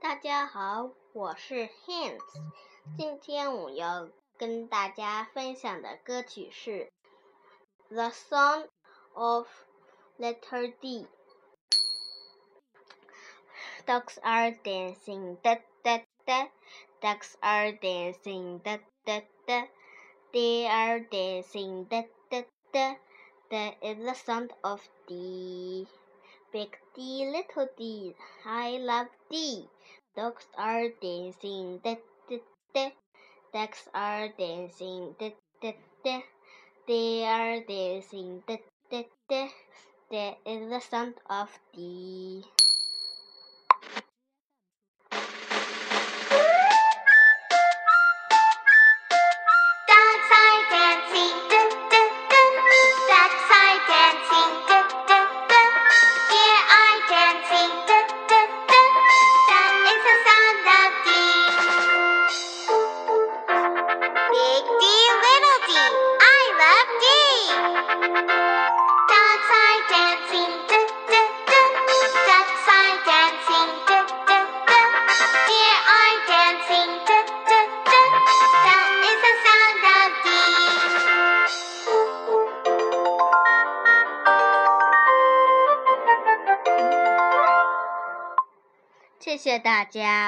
大家好，我是 Hans。今天我要跟大家分享的歌曲是《The Song of Letter D》。Ducks are dancing, da da da. Ducks are dancing, da da da. They are dancing, da da da. That is the sound of D. Big D, little D, I love D. Dogs are dancing, da da da. Ducks are dancing, da da da. They are dancing, da da da. That is the sound of D. Ducks are dancing, du du du. Ducks are dancing, 谢谢大家。